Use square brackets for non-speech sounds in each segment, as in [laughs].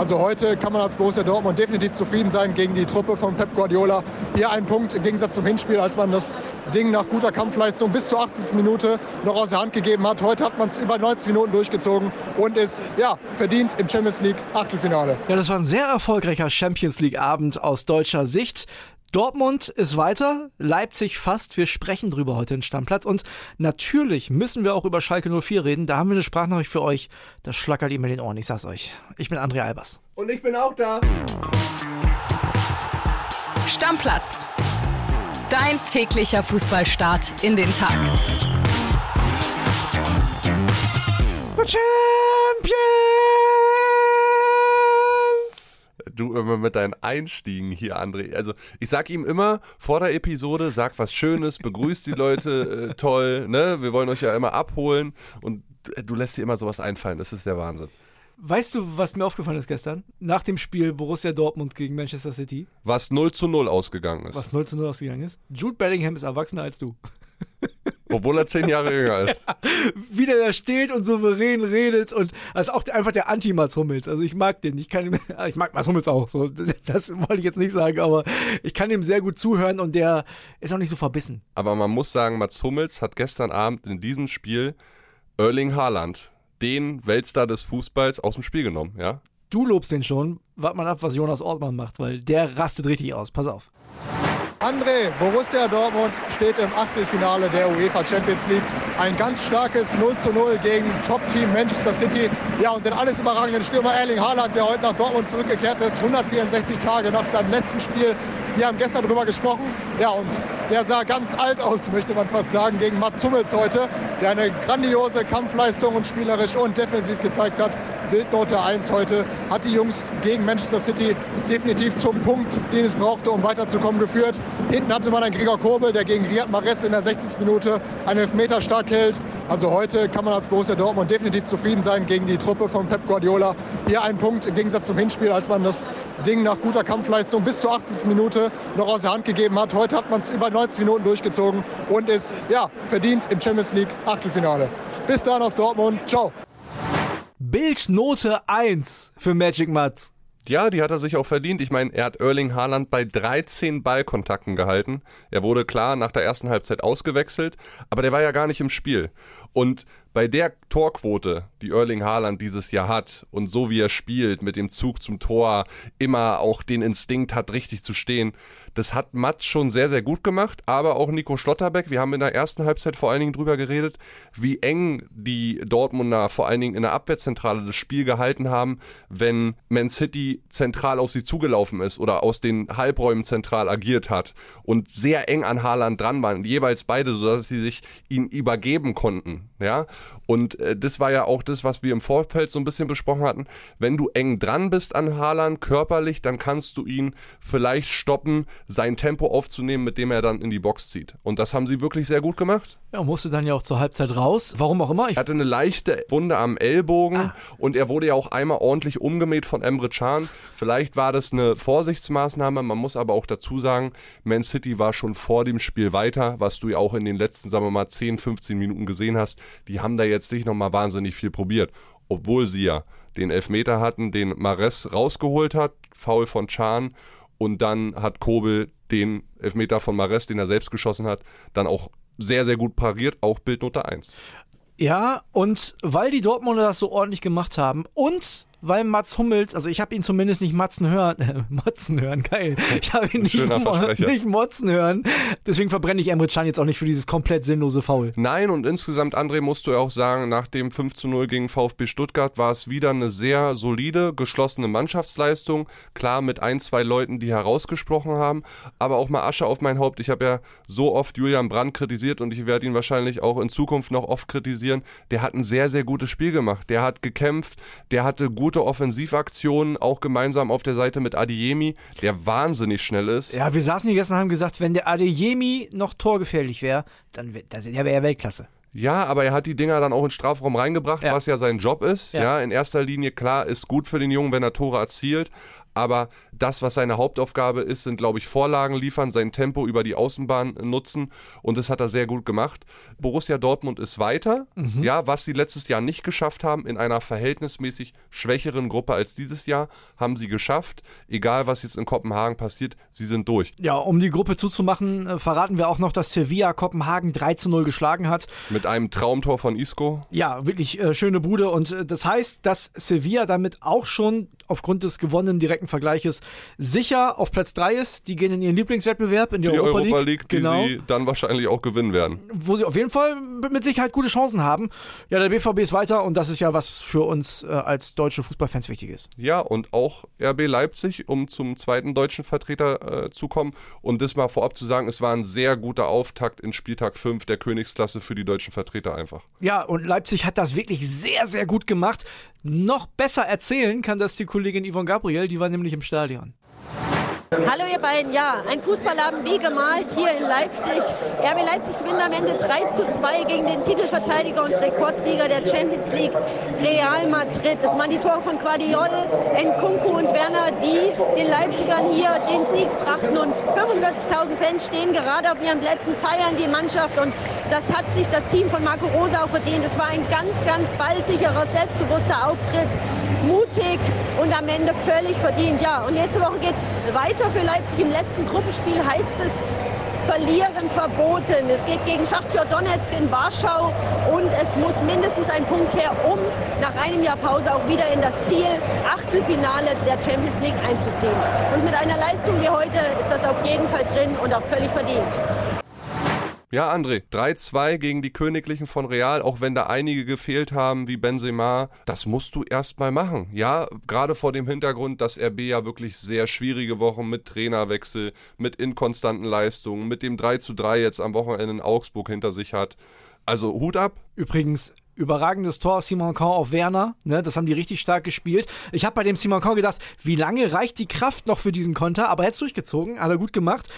Also heute kann man als Borussia Dortmund definitiv zufrieden sein gegen die Truppe von Pep Guardiola. Hier ein Punkt im Gegensatz zum Hinspiel, als man das Ding nach guter Kampfleistung bis zur 80. Minute noch aus der Hand gegeben hat. Heute hat man es über 90 Minuten durchgezogen und ist ja verdient im Champions League Achtelfinale. Ja, das war ein sehr erfolgreicher Champions League Abend aus deutscher Sicht. Dortmund ist weiter, Leipzig fast. Wir sprechen drüber heute in Stammplatz. Und natürlich müssen wir auch über Schalke 04 reden. Da haben wir eine Sprachnachricht für euch. Das schlackert ihm in den Ohren, ich sag's euch. Ich bin André Albers. Und ich bin auch da. Stammplatz. Dein täglicher Fußballstart in den Tag. Champions! Du immer mit deinen Einstiegen hier, André. Also ich sag ihm immer vor der Episode, sag was Schönes, begrüßt die Leute äh, toll, ne? Wir wollen euch ja immer abholen und du lässt dir immer sowas einfallen. Das ist der Wahnsinn. Weißt du, was mir aufgefallen ist gestern? Nach dem Spiel Borussia Dortmund gegen Manchester City. Was 0 zu 0 ausgegangen ist. Was 0 zu 0 ausgegangen ist? Jude Bellingham ist erwachsener als du. Obwohl er zehn Jahre jünger [laughs] ist. Ja, wie der da steht und souverän redet und also auch einfach der Anti-Mats Hummels. Also ich mag den. Ich kann [laughs] ich mag Mats Hummels auch. So, das, [laughs] das, wollte ich jetzt nicht sagen, aber ich kann ihm sehr gut zuhören und der ist auch nicht so verbissen. Aber man muss sagen, Mats Hummels hat gestern Abend in diesem Spiel Erling Haaland, den Weltstar des Fußballs, aus dem Spiel genommen, ja? Du lobst den schon. Wart mal ab, was Jonas Ortmann macht, weil der rastet richtig aus. Pass auf. André, Borussia Dortmund steht im Achtelfinale der UEFA Champions League. Ein ganz starkes 0 zu 0 gegen Top-Team Manchester City. Ja, und den alles überragenden Stürmer Erling Haaland, der heute nach Dortmund zurückgekehrt ist, 164 Tage nach seinem letzten Spiel. Wir haben gestern darüber gesprochen. Ja, und der sah ganz alt aus, möchte man fast sagen, gegen Mats Hummels heute, der eine grandiose Kampfleistung und spielerisch und defensiv gezeigt hat. Bildnote 1 heute hat die Jungs gegen Manchester City definitiv zum Punkt, den es brauchte, um weiterzukommen, geführt. Hinten hatte man einen Gregor Kobel, der gegen Riyad Mahrez in der 60. Minute einen Elfmeter stark hält. Also heute kann man als Borussia Dortmund definitiv zufrieden sein gegen die Truppe von Pep Guardiola. Hier ein Punkt im Gegensatz zum Hinspiel, als man das Ding nach guter Kampfleistung bis zur 80. Minute noch aus der Hand gegeben hat. Heute hat man es über 90 Minuten durchgezogen und ist ja, verdient im Champions League Achtelfinale. Bis dann aus Dortmund. Ciao. Bildnote 1 für Magic Mats. Ja, die hat er sich auch verdient. Ich meine, er hat Erling Haaland bei 13 Ballkontakten gehalten. Er wurde klar nach der ersten Halbzeit ausgewechselt, aber der war ja gar nicht im Spiel. Und bei der Torquote, die Erling Haaland dieses Jahr hat und so wie er spielt, mit dem Zug zum Tor, immer auch den Instinkt hat, richtig zu stehen, das hat Mats schon sehr, sehr gut gemacht, aber auch Nico Schlotterbeck. Wir haben in der ersten Halbzeit vor allen Dingen drüber geredet, wie eng die Dortmunder vor allen Dingen in der Abwehrzentrale das Spiel gehalten haben, wenn Man City zentral auf sie zugelaufen ist oder aus den Halbräumen zentral agiert hat und sehr eng an Haaland dran waren, jeweils beide, sodass sie sich ihn übergeben konnten. Ja, und äh, das war ja auch das, was wir im Vorfeld so ein bisschen besprochen hatten. Wenn du eng dran bist an Haaland körperlich, dann kannst du ihn vielleicht stoppen, sein Tempo aufzunehmen, mit dem er dann in die Box zieht. Und das haben sie wirklich sehr gut gemacht. Ja, musste dann ja auch zur Halbzeit raus. Warum auch immer. Ich er hatte eine leichte Wunde am Ellbogen ah. und er wurde ja auch einmal ordentlich umgemäht von Emre Can. Vielleicht war das eine Vorsichtsmaßnahme. Man muss aber auch dazu sagen, Man City war schon vor dem Spiel weiter, was du ja auch in den letzten, sagen wir mal, 10, 15 Minuten gesehen hast. Die haben da jetzt jetzt nicht nochmal wahnsinnig viel probiert. Obwohl sie ja den Elfmeter hatten, den Mares rausgeholt hat, Foul von Chan und dann hat Kobel den Elfmeter von Mares, den er selbst geschossen hat, dann auch sehr, sehr gut pariert, auch Bildnote 1. Ja, und weil die Dortmunder das so ordentlich gemacht haben und weil Mats Hummels, also ich habe ihn zumindest nicht Matzen hören, [laughs] äh, Motzen hören, geil. Ich habe ihn nicht, nicht Motzen hören. Deswegen verbrenne ich Emre Can jetzt auch nicht für dieses komplett sinnlose Foul. Nein, und insgesamt, André, musst du ja auch sagen, nach dem 5 zu 0 gegen VfB Stuttgart war es wieder eine sehr solide, geschlossene Mannschaftsleistung. Klar, mit ein, zwei Leuten, die herausgesprochen haben, aber auch mal Asche auf mein Haupt. Ich habe ja so oft Julian Brandt kritisiert und ich werde ihn wahrscheinlich auch in Zukunft noch oft kritisieren. Der hat ein sehr, sehr gutes Spiel gemacht. Der hat gekämpft, der hatte gut gute Offensivaktionen, auch gemeinsam auf der Seite mit Adiemi, der wahnsinnig schnell ist. Ja, wir saßen hier gestern und haben gesagt, wenn der Adiemi noch torgefährlich wäre, dann wäre er Weltklasse. Ja, aber er hat die Dinger dann auch in den Strafraum reingebracht, ja. was ja sein Job ist. Ja. ja, in erster Linie, klar, ist gut für den Jungen, wenn er Tore erzielt. Aber das, was seine Hauptaufgabe ist, sind, glaube ich, Vorlagen liefern, sein Tempo über die Außenbahn nutzen und das hat er sehr gut gemacht. Borussia Dortmund ist weiter, mhm. ja, was sie letztes Jahr nicht geschafft haben, in einer verhältnismäßig schwächeren Gruppe als dieses Jahr, haben sie geschafft. Egal, was jetzt in Kopenhagen passiert, sie sind durch. Ja, um die Gruppe zuzumachen, äh, verraten wir auch noch, dass Sevilla Kopenhagen 3 zu 0 geschlagen hat. Mit einem Traumtor von Isco. Ja, wirklich äh, schöne Bude und äh, das heißt, dass Sevilla damit auch schon aufgrund des gewonnenen direkten Vergleiches sicher auf Platz 3 ist. Die gehen in ihren Lieblingswettbewerb in die, die Europa, Europa League, League genau. die sie dann wahrscheinlich auch gewinnen werden. Wo sie auf jeden Fall mit Sicherheit gute Chancen haben. Ja, der BVB ist weiter und das ist ja was für uns äh, als deutsche Fußballfans wichtig ist. Ja, und auch RB Leipzig, um zum zweiten deutschen Vertreter äh, zu kommen. Und das mal vorab zu sagen, es war ein sehr guter Auftakt in Spieltag 5 der Königsklasse für die deutschen Vertreter einfach. Ja, und Leipzig hat das wirklich sehr, sehr gut gemacht. Noch besser erzählen kann das die Kollegin Yvonne Gabriel, die war nämlich im Stadion. Hallo ihr beiden, ja, ein Fußballabend wie gemalt hier in Leipzig. RB Leipzig gewinnt am Ende 3 zu 2 gegen den Titelverteidiger und Rekordsieger der Champions League Real Madrid. Es waren die Tore von Guardiol, Nkunku und Werner, die den Leipzigern hier den Sieg brachten und 45.000 Fans stehen gerade auf ihren Plätzen, feiern die Mannschaft und das hat sich das Team von Marco Rosa auch verdient. Es war ein ganz, ganz ballsicherer, selbstbewusster Auftritt, mutig und am Ende völlig verdient. Ja, und nächste Woche geht es weiter für Leipzig. Im letzten Gruppenspiel heißt es, Verlieren verboten. Es geht gegen Schachtjör Donetsk in Warschau und es muss mindestens ein Punkt her, um nach einem Jahr Pause auch wieder in das Ziel Achtelfinale der Champions League einzuziehen. Und mit einer Leistung wie heute ist das auf jeden Fall drin und auch völlig verdient. Ja, André, 3-2 gegen die Königlichen von Real, auch wenn da einige gefehlt haben, wie Benzema, das musst du erstmal machen. Ja, gerade vor dem Hintergrund, dass RB ja wirklich sehr schwierige Wochen mit Trainerwechsel, mit inkonstanten Leistungen, mit dem 3-3 jetzt am Wochenende in Augsburg hinter sich hat. Also Hut ab. Übrigens, überragendes Tor Simon Kahn auf Werner. Ne, das haben die richtig stark gespielt. Ich habe bei dem Simon Kahn gedacht, wie lange reicht die Kraft noch für diesen Konter? Aber er hat durchgezogen, hat er gut gemacht.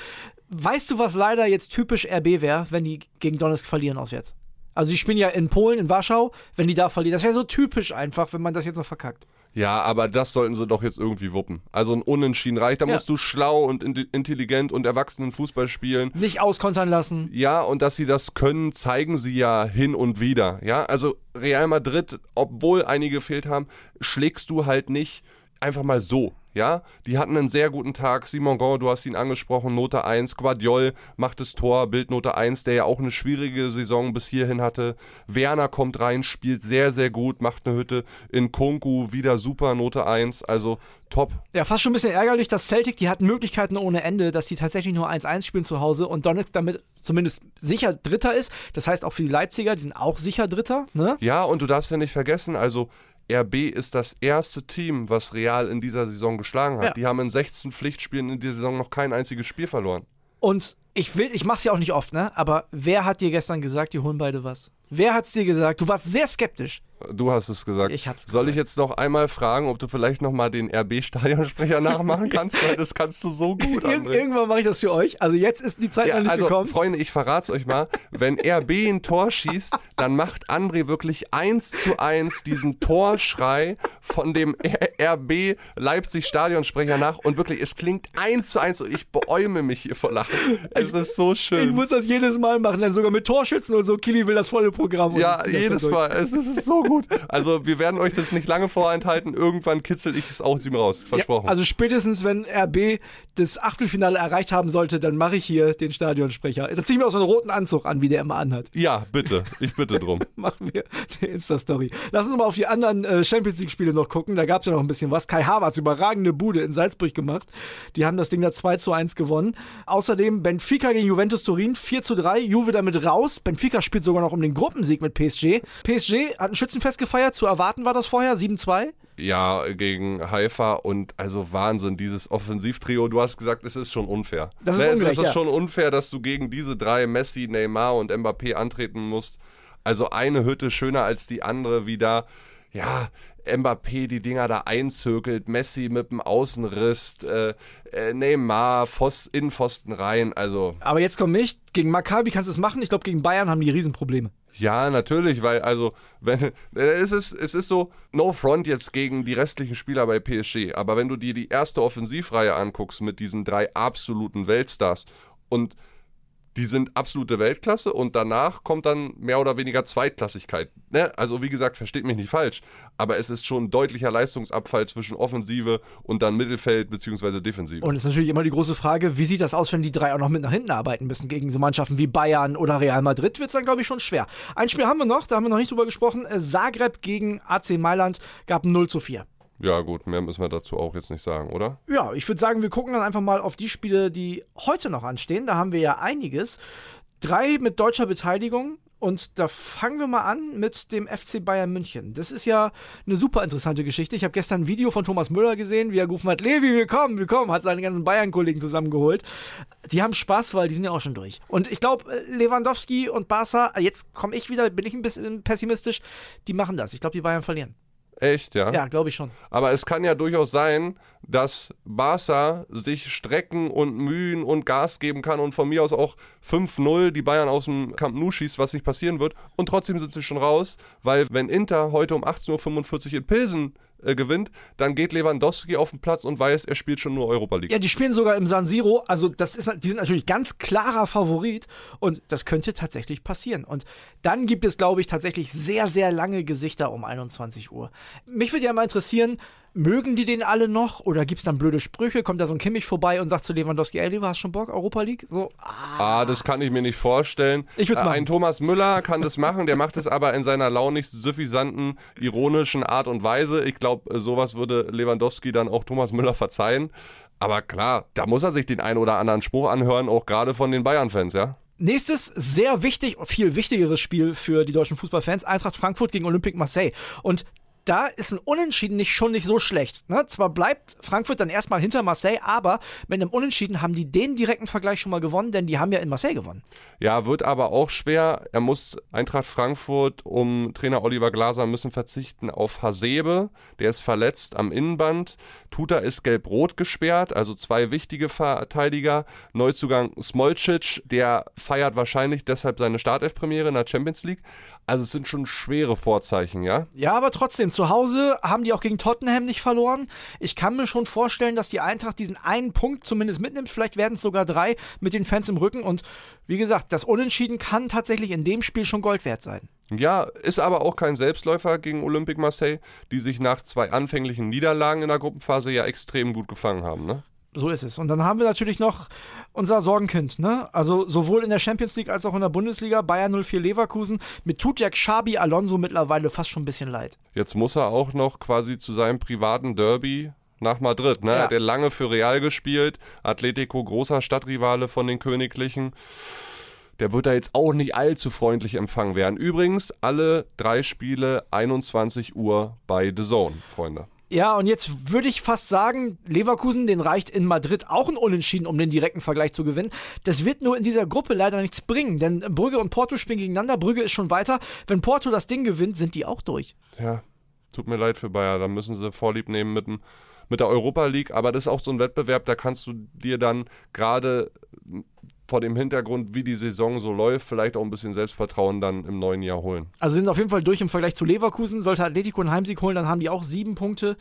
Weißt du, was leider jetzt typisch RB wäre, wenn die gegen Donetsk verlieren auswärts? Also die spielen ja in Polen, in Warschau, wenn die da verlieren. Das wäre so typisch einfach, wenn man das jetzt noch verkackt. Ja, aber das sollten sie doch jetzt irgendwie wuppen. Also ein Unentschieden reicht. Da ja. musst du schlau und intelligent und erwachsenen Fußball spielen. Nicht auskontern lassen. Ja, und dass sie das können, zeigen sie ja hin und wieder. Ja, also Real Madrid, obwohl einige gefehlt haben, schlägst du halt nicht einfach mal so. Ja, die hatten einen sehr guten Tag. Simon Gon, du hast ihn angesprochen, Note 1. Guardiol macht das Tor, Bildnote 1, der ja auch eine schwierige Saison bis hierhin hatte. Werner kommt rein, spielt sehr, sehr gut, macht eine Hütte. In Kunku wieder super, Note 1. Also top. Ja, fast schon ein bisschen ärgerlich, dass Celtic, die hatten Möglichkeiten ohne Ende, dass die tatsächlich nur 1-1 spielen zu Hause und Donetsk damit zumindest sicher Dritter ist. Das heißt auch für die Leipziger, die sind auch sicher Dritter. Ne? Ja, und du darfst ja nicht vergessen, also RB ist das erste Team, was Real in dieser Saison geschlagen hat. Ja. Die haben in 16 Pflichtspielen in dieser Saison noch kein einziges Spiel verloren. Und ich will, ich mach's ja auch nicht oft, ne? Aber wer hat dir gestern gesagt, die holen beide was? Wer hat's dir gesagt? Du warst sehr skeptisch. Du hast es gesagt. Ich hab's Soll ich jetzt noch einmal fragen, ob du vielleicht noch mal den RB-Stadionsprecher nachmachen [laughs] kannst? Weil das kannst du so gut. Ir irgendwann mache ich das für euch. Also jetzt ist die Zeit ja, noch nicht also, gekommen. Freunde, ich verrate es euch mal. Wenn RB ein Tor schießt, dann macht André wirklich eins zu eins diesen Torschrei von dem RB Leipzig Stadionsprecher nach und wirklich, es klingt eins zu eins und ich beäume mich hier vor Lachen. Es ist so schön. Ich muss das jedes Mal machen, dann sogar mit Torschützen und so. Kili will das volle Programm. Ja, jedes Mal. Es ist so gut gut. Also wir werden euch das nicht lange vorenthalten. Irgendwann kitzel ich es aus ihm raus. Versprochen. Ja, also spätestens, wenn RB das Achtelfinale erreicht haben sollte, dann mache ich hier den Stadionsprecher. Da ziehe ich mir auch so einen roten Anzug an, wie der immer anhat. Ja, bitte. Ich bitte drum. [laughs] Machen wir eine Insta-Story. Lass uns mal auf die anderen äh, Champions League-Spiele noch gucken. Da gab es ja noch ein bisschen was. Kai Havertz, überragende Bude in Salzburg gemacht. Die haben das Ding da 2 zu 1 gewonnen. Außerdem Benfica gegen Juventus Turin 4 zu 3. Juve damit raus. Benfica spielt sogar noch um den Gruppensieg mit PSG. PSG hat einen Schützen Schützenfest gefeiert. Zu erwarten war das vorher, 7-2. Ja, gegen Haifa und also Wahnsinn, dieses Offensivtrio. Du hast gesagt, es ist schon unfair. Das ist, ne, ungerecht, es ist ja. schon unfair, dass du gegen diese drei, Messi, Neymar und Mbappé antreten musst. Also eine Hütte schöner als die andere, wie da, ja, Mbappé die Dinger da einzirkelt, Messi mit dem Außenriss, äh, äh, Neymar, Voss, in Pfosten rein, also. Aber jetzt komm ich, gegen Maccabi kannst du es machen, ich glaube gegen Bayern haben die Riesenprobleme. Ja, natürlich, weil also, wenn es ist, es ist so, no front jetzt gegen die restlichen Spieler bei PSG, aber wenn du dir die erste Offensivreihe anguckst mit diesen drei absoluten Weltstars und die sind absolute Weltklasse und danach kommt dann mehr oder weniger Zweitklassigkeit. Ne? Also wie gesagt, versteht mich nicht falsch, aber es ist schon ein deutlicher Leistungsabfall zwischen Offensive und dann Mittelfeld bzw. Defensive. Und es ist natürlich immer die große Frage, wie sieht das aus, wenn die drei auch noch mit nach hinten arbeiten müssen gegen so Mannschaften wie Bayern oder Real Madrid, wird es dann glaube ich schon schwer. Ein Spiel haben wir noch, da haben wir noch nicht drüber gesprochen, Zagreb gegen AC Mailand gab 0 zu 4. Ja, gut, mehr müssen wir dazu auch jetzt nicht sagen, oder? Ja, ich würde sagen, wir gucken dann einfach mal auf die Spiele, die heute noch anstehen. Da haben wir ja einiges. Drei mit deutscher Beteiligung. Und da fangen wir mal an mit dem FC Bayern München. Das ist ja eine super interessante Geschichte. Ich habe gestern ein Video von Thomas Müller gesehen, wie er gerufen hat, Levi, willkommen, willkommen, hat seine ganzen Bayern-Kollegen zusammengeholt. Die haben Spaß, weil die sind ja auch schon durch. Und ich glaube, Lewandowski und Barca, jetzt komme ich wieder, bin ich ein bisschen pessimistisch, die machen das. Ich glaube, die Bayern verlieren. Echt, ja? Ja, glaube ich schon. Aber es kann ja durchaus sein, dass Barca sich strecken und mühen und Gas geben kann und von mir aus auch 5-0 die Bayern aus dem Camp Nou schießt, was nicht passieren wird. Und trotzdem sind sie schon raus, weil wenn Inter heute um 18.45 Uhr in Pilsen äh, gewinnt, dann geht Lewandowski auf den Platz und weiß, er spielt schon nur Europa League. Ja, die spielen sogar im San Siro. Also das ist, die sind natürlich ganz klarer Favorit und das könnte tatsächlich passieren. Und dann gibt es, glaube ich, tatsächlich sehr, sehr lange Gesichter um 21 Uhr. Mich würde ja mal interessieren, Mögen die den alle noch oder gibt es dann blöde Sprüche? Kommt da so ein Kimmich vorbei und sagt zu Lewandowski, ey, Lever, hast schon Bock, Europa League? So, ah. ah das kann ich mir nicht vorstellen. Ich würde äh. Ein Thomas Müller kann das machen, der macht es aber in seiner launig suffisanten, ironischen Art und Weise. Ich glaube, sowas würde Lewandowski dann auch Thomas Müller verzeihen. Aber klar, da muss er sich den einen oder anderen Spruch anhören, auch gerade von den Bayern-Fans, ja? Nächstes sehr wichtig, viel wichtigeres Spiel für die deutschen Fußballfans, Eintracht Frankfurt gegen Olympique Marseille. Und da ist ein Unentschieden nicht schon nicht so schlecht. Ne? Zwar bleibt Frankfurt dann erstmal hinter Marseille, aber mit einem Unentschieden haben die den direkten Vergleich schon mal gewonnen, denn die haben ja in Marseille gewonnen. Ja, wird aber auch schwer. Er muss Eintracht Frankfurt um Trainer Oliver Glaser müssen verzichten auf Hasebe. Der ist verletzt am Innenband. Tuta ist gelb-rot gesperrt, also zwei wichtige Verteidiger. Neuzugang Smolcic, der feiert wahrscheinlich deshalb seine Startelf-Premiere in der Champions League. Also es sind schon schwere Vorzeichen, ja? Ja, aber trotzdem, zu Hause haben die auch gegen Tottenham nicht verloren. Ich kann mir schon vorstellen, dass die Eintracht diesen einen Punkt zumindest mitnimmt. Vielleicht werden es sogar drei mit den Fans im Rücken. Und wie gesagt, das Unentschieden kann tatsächlich in dem Spiel schon Gold wert sein. Ja, ist aber auch kein Selbstläufer gegen Olympique Marseille, die sich nach zwei anfänglichen Niederlagen in der Gruppenphase ja extrem gut gefangen haben, ne? So ist es. Und dann haben wir natürlich noch unser Sorgenkind, ne? Also sowohl in der Champions League als auch in der Bundesliga, Bayern 04 Leverkusen. Mit tut ja Xabi Alonso mittlerweile fast schon ein bisschen leid. Jetzt muss er auch noch quasi zu seinem privaten Derby nach Madrid, ne? Ja. Er hat ja lange für Real gespielt, Atletico großer Stadtrivale von den Königlichen. Der wird da jetzt auch nicht allzu freundlich empfangen werden. Übrigens, alle drei Spiele 21 Uhr bei The Zone, Freunde. Ja, und jetzt würde ich fast sagen, Leverkusen, den reicht in Madrid auch ein Unentschieden, um den direkten Vergleich zu gewinnen. Das wird nur in dieser Gruppe leider nichts bringen, denn Brügge und Porto spielen gegeneinander. Brügge ist schon weiter. Wenn Porto das Ding gewinnt, sind die auch durch. Ja, tut mir leid für Bayer. Da müssen sie Vorlieb nehmen mit mit der Europa League, aber das ist auch so ein Wettbewerb, da kannst du dir dann gerade vor dem Hintergrund, wie die Saison so läuft, vielleicht auch ein bisschen Selbstvertrauen dann im neuen Jahr holen. Also sind auf jeden Fall durch im Vergleich zu Leverkusen. Sollte Atletico einen Heimsieg holen, dann haben die auch sieben Punkte.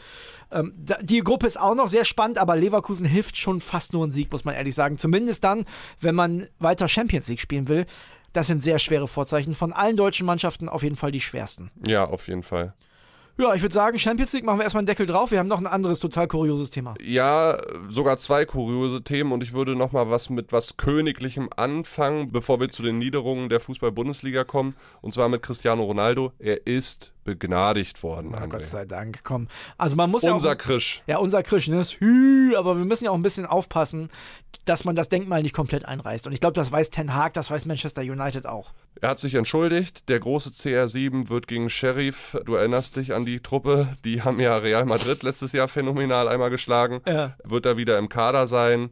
Ähm, die Gruppe ist auch noch sehr spannend, aber Leverkusen hilft schon fast nur ein Sieg, muss man ehrlich sagen. Zumindest dann, wenn man weiter Champions League spielen will. Das sind sehr schwere Vorzeichen. Von allen deutschen Mannschaften auf jeden Fall die schwersten. Ja, auf jeden Fall. Ja, ich würde sagen, Champions League machen wir erstmal einen Deckel drauf. Wir haben noch ein anderes total kurioses Thema. Ja, sogar zwei kuriose Themen und ich würde noch mal was mit was Königlichem anfangen, bevor wir zu den Niederungen der Fußball-Bundesliga kommen. Und zwar mit Cristiano Ronaldo. Er ist begnadigt worden. Oh, Gott sei Dank, komm. Also man muss unser ja auch, Krisch. Ja, unser Krisch, ne? Hü, aber wir müssen ja auch ein bisschen aufpassen, dass man das Denkmal nicht komplett einreißt. Und ich glaube, das weiß Ten Hag, das weiß Manchester United auch. Er hat sich entschuldigt. Der große CR7 wird gegen Sheriff, du erinnerst dich an die Truppe, die haben ja Real Madrid letztes Jahr phänomenal einmal geschlagen. Ja. Wird er wieder im Kader sein.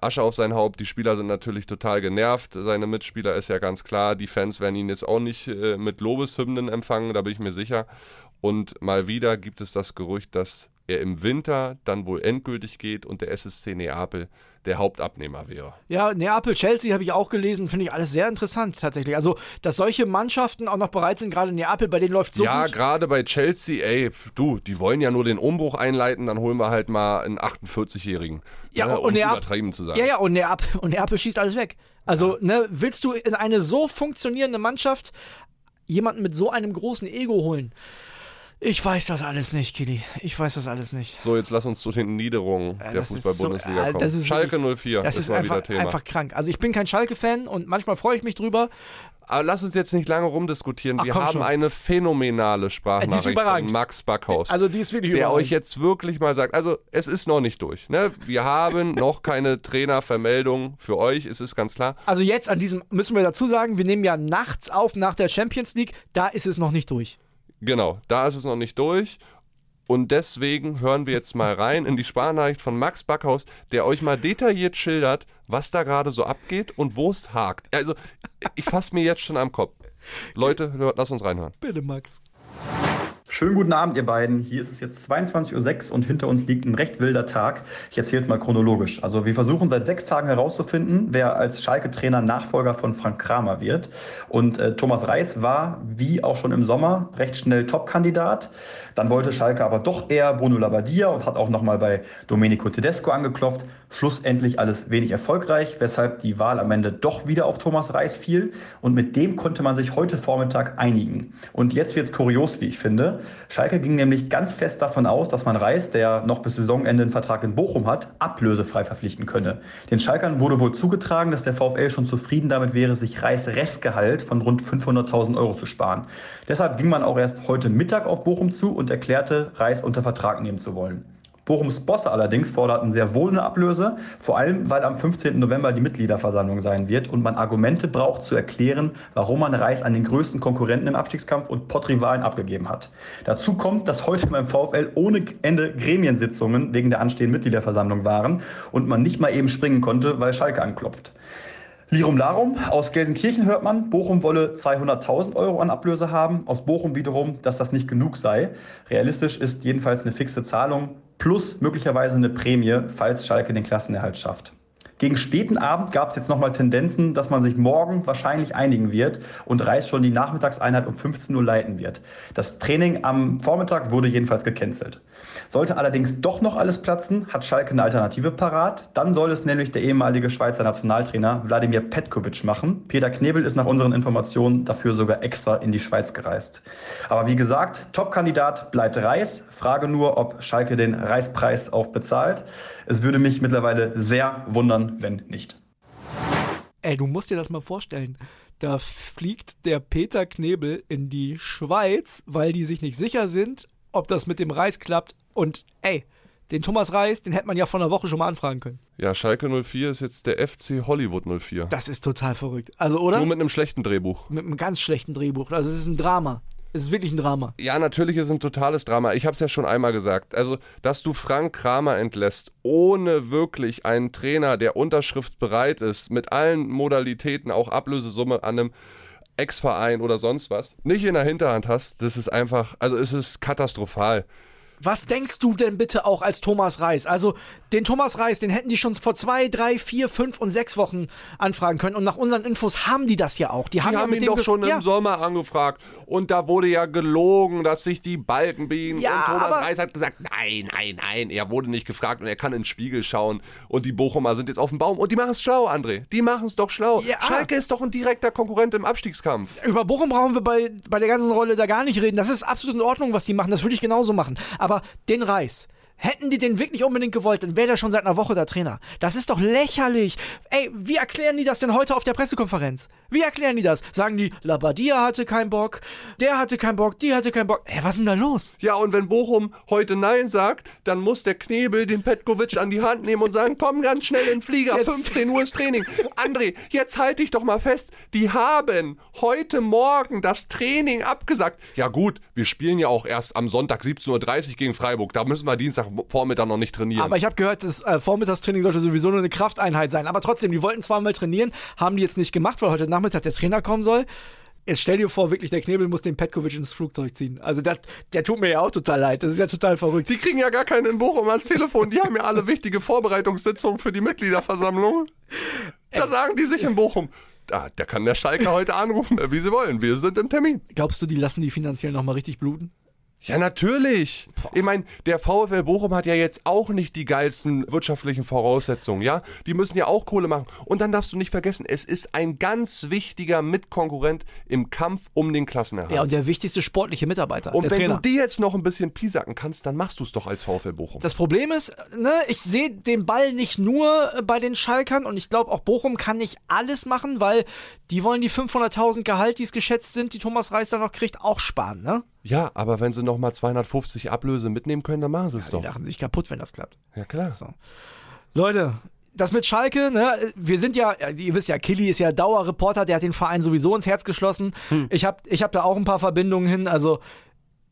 Asche auf sein Haupt. Die Spieler sind natürlich total genervt. Seine Mitspieler ist ja ganz klar. Die Fans werden ihn jetzt auch nicht äh, mit Lobeshymnen empfangen, da bin ich mir sicher. Und mal wieder gibt es das Gerücht, dass er im Winter dann wohl endgültig geht und der SSC Neapel der Hauptabnehmer wäre. Ja, Neapel, Chelsea habe ich auch gelesen, finde ich alles sehr interessant tatsächlich. Also, dass solche Mannschaften auch noch bereit sind, gerade Neapel, bei denen läuft so ja, gerade bei Chelsea, ey, du, die wollen ja nur den Umbruch einleiten, dann holen wir halt mal einen 48-Jährigen. Ja, ne, und um Neapel, übertrieben zu sagen. Ja, ja, und Neapel, und Neapel schießt alles weg. Also, ja. ne, willst du in eine so funktionierende Mannschaft jemanden mit so einem großen Ego holen? Ich weiß das alles nicht, Kili. Ich weiß das alles nicht. So, jetzt lass uns zu den Niederungen Äh, der Fußball-Bundesliga so- äh, kommen. Schalke wirklich- 04 Das ist, ist einfach, wieder Thema. einfach krank. Also ich bin kein Schalke-Fan und manchmal freue ich mich drüber. Aber lass uns jetzt nicht lange rumdiskutieren. Ach, Wir haben schon. eine phänomenale Sprachnachricht von Max Backhaus. Also die ist wirklich der überragend. euch jetzt wirklich mal sagt, also es ist noch nicht durch. Ne? Wir haben [laughs] noch keine Trainervermeldung für euch, es ist ganz klar. Also jetzt an diesem, müssen wir dazu sagen, wir nehmen ja nachts auf nach der Champions League. Da ist es noch nicht durch. Genau, da ist es noch nicht durch. Und deswegen hören wir jetzt mal rein in die Sprachnachricht von Max Backhaus, der euch mal detailliert schildert, was da gerade so abgeht und wo es hakt. Also, ich fasse mir jetzt schon am Kopf. Leute, lasst uns reinhören. Bitte, Max. Schönen guten Abend, ihr beiden. Hier ist es jetzt 22.06 Uhr und hinter uns liegt ein recht wilder Tag. Ich erzähle es mal chronologisch. Also wir versuchen seit sechs Tagen herauszufinden, wer als Schalke-Trainer Nachfolger von Frank Kramer wird. Und äh, Thomas Reis war, wie auch schon im Sommer, recht schnell Top-Kandidat. Dann wollte Schalke aber doch eher Bruno Labbadia und hat auch nochmal bei Domenico Tedesco angeklopft. Schlussendlich alles wenig erfolgreich, weshalb die Wahl am Ende doch wieder auf Thomas Reis fiel. Und mit dem konnte man sich heute Vormittag einigen. Und jetzt wird es kurios, wie ich finde. Schalke ging nämlich ganz fest davon aus, dass man Reis, der noch bis Saisonende einen Vertrag in Bochum hat, ablösefrei verpflichten könne. Den Schalkern wurde wohl zugetragen, dass der VfL schon zufrieden damit wäre, sich Reis Restgehalt von rund 500.000 Euro zu sparen. Deshalb ging man auch erst heute Mittag auf Bochum zu und erklärte, Reis unter Vertrag nehmen zu wollen. Bochums Bosse allerdings forderten sehr wohl eine Ablöse, vor allem weil am 15. November die Mitgliederversammlung sein wird und man Argumente braucht zu erklären, warum man Reis an den größten Konkurrenten im Abstiegskampf und Pottrivalen abgegeben hat. Dazu kommt, dass heute beim VfL ohne Ende Gremiensitzungen wegen der anstehenden Mitgliederversammlung waren und man nicht mal eben springen konnte, weil Schalke anklopft. Lirum Larum, aus Gelsenkirchen hört man, Bochum wolle 200.000 Euro an Ablöse haben. Aus Bochum wiederum, dass das nicht genug sei. Realistisch ist jedenfalls eine fixe Zahlung plus möglicherweise eine Prämie, falls Schalke den Klassenerhalt schafft. Gegen späten Abend gab es jetzt nochmal Tendenzen, dass man sich morgen wahrscheinlich einigen wird und Reis schon die Nachmittagseinheit um 15 Uhr leiten wird. Das Training am Vormittag wurde jedenfalls gecancelt. Sollte allerdings doch noch alles platzen, hat Schalke eine Alternative parat. Dann soll es nämlich der ehemalige Schweizer Nationaltrainer Wladimir Petkovic machen. Peter Knebel ist nach unseren Informationen dafür sogar extra in die Schweiz gereist. Aber wie gesagt, Top-Kandidat bleibt Reis. Frage nur, ob Schalke den Reispreis auch bezahlt. Es würde mich mittlerweile sehr wundern, wenn nicht. Ey, du musst dir das mal vorstellen. Da fliegt der Peter Knebel in die Schweiz, weil die sich nicht sicher sind, ob das mit dem Reis klappt. Und ey, den Thomas Reis, den hätte man ja vor einer Woche schon mal anfragen können. Ja, Schalke 04 ist jetzt der FC Hollywood 04. Das ist total verrückt. Also, oder? Nur mit einem schlechten Drehbuch. mit einem ganz schlechten Drehbuch. Also, es ist ein Drama. Es ist wirklich ein Drama. Ja, natürlich ist es ein totales Drama. Ich habe es ja schon einmal gesagt. Also, dass du Frank Kramer entlässt, ohne wirklich einen Trainer, der unterschriftsbereit ist, mit allen Modalitäten, auch Ablösesumme an einem Ex-Verein oder sonst was, nicht in der Hinterhand hast, das ist einfach, also es ist katastrophal. Was denkst du denn bitte auch als Thomas Reis? Also, den Thomas Reis, den hätten die schon vor zwei, drei, vier, fünf und sechs Wochen anfragen können. Und nach unseren Infos haben die das ja auch. Die, Die haben, ja haben ihn doch schon ja. im Sommer angefragt und da wurde ja gelogen, dass sich die Balken biegen Ja, und Thomas Reis hat gesagt, nein, nein, nein, er wurde nicht gefragt und er kann in den Spiegel schauen und die Bochumer sind jetzt auf dem Baum und die machen es schlau, André, die machen es doch schlau. Ja. Schalke ist doch ein direkter Konkurrent im Abstiegskampf. Über Bochum brauchen wir bei, bei der ganzen Rolle da gar nicht reden. Das ist absolut in Ordnung, was die machen. Das würde ich genauso machen. Aber den Reis. Hätten die den wirklich unbedingt gewollt, dann wäre der schon seit einer Woche der Trainer. Das ist doch lächerlich. Ey, wie erklären die das denn heute auf der Pressekonferenz? Wie erklären die das? Sagen die, Labadia hatte keinen Bock, der hatte keinen Bock, die hatte keinen Bock. Ey, was ist denn da los? Ja, und wenn Bochum heute Nein sagt, dann muss der Knebel den Petkovic an die Hand nehmen und sagen, komm ganz schnell in den Flieger, Jetzt- 15 Uhr ist Training. André, jetzt halte ich doch mal fest, die haben heute Morgen das Training abgesagt. Ja gut, wir spielen ja auch erst am Sonntag 17.30 Uhr gegen Freiburg, da müssen wir Dienstagvormittag noch nicht trainieren. Aber ich habe gehört, das äh, Vormittagstraining sollte sowieso nur eine Krafteinheit sein. Aber trotzdem, die wollten zweimal trainieren, haben die jetzt nicht gemacht, weil heute Nachmittag der Trainer kommen soll. Jetzt stell dir vor, wirklich, der Knebel muss den Petkovic ins Flugzeug ziehen. Also das, der tut mir ja auch total leid. Das ist ja total verrückt. Die kriegen ja gar keinen in Bochum ans Telefon. Die haben ja alle wichtige Vorbereitungssitzungen für die Mitgliederversammlung. Da sagen die sich in Bochum. Ah, der kann der Schalke heute anrufen, wie sie wollen. Wir sind im Termin. Glaubst du, die lassen die finanziell nochmal richtig bluten? Ja, natürlich. Ich meine, der VfL Bochum hat ja jetzt auch nicht die geilsten wirtschaftlichen Voraussetzungen, ja? Die müssen ja auch Kohle machen. Und dann darfst du nicht vergessen, es ist ein ganz wichtiger Mitkonkurrent im Kampf um den Klassenerhalt. Ja, und der wichtigste sportliche Mitarbeiter. und wenn Trainer. du die jetzt noch ein bisschen piesacken kannst, dann machst du es doch als VfL Bochum. Das Problem ist, ne, ich sehe den Ball nicht nur äh, bei den Schalkern und ich glaube auch Bochum kann nicht alles machen, weil die wollen die 500.000 Gehalt, die es geschätzt sind, die Thomas Reis dann noch kriegt, auch sparen, ne? Ja, aber wenn sie noch mal 250 Ablöse mitnehmen können, dann machen sie es Die doch. lachen sich kaputt, wenn das klappt. Ja, klar. So. Leute, das mit Schalke, ne, wir sind ja, ihr wisst ja, Killy ist ja Dauerreporter, der hat den Verein sowieso ins Herz geschlossen. Ich habe ich hab da auch ein paar Verbindungen hin, also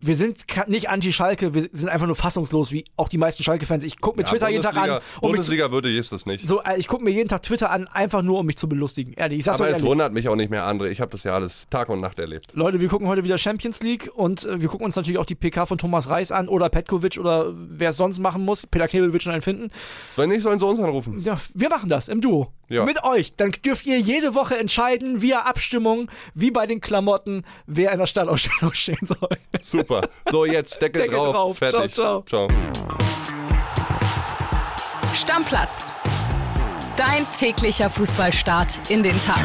wir sind nicht anti-Schalke, wir sind einfach nur fassungslos, wie auch die meisten Schalke-Fans. Ich gucke mir Ja, Twitter jeden Tag Bundesliga, an. um mich zu, Bundesliga würdig ist das nicht. so, äh, ich gucke mir jeden Tag Twitter an, einfach nur, um mich zu belustigen. Ehrlich, ich sag's aber es ehrlich. wundert mich auch nicht mehr, André. Ich habe das ja alles Tag und Nacht erlebt. Leute, wir gucken heute wieder Champions League und äh, wir gucken uns natürlich auch die PK von Thomas Reis an oder Petkovic oder wer es sonst machen muss. Peter Knebel wird schon einen finden. Wenn nicht, sollen sie uns anrufen. Ja, wir machen das im Duo. Ja. Mit euch. Dann dürft ihr jede Woche entscheiden, via Abstimmung, wie bei den Klamotten, wer in der Stadtausstellung [laughs] stehen soll. Super. So, jetzt [laughs] Deckel, Deckel drauf. drauf. Fertig. Ciao, ciao. Stammplatz. Dein täglicher Fußballstart in den Tag.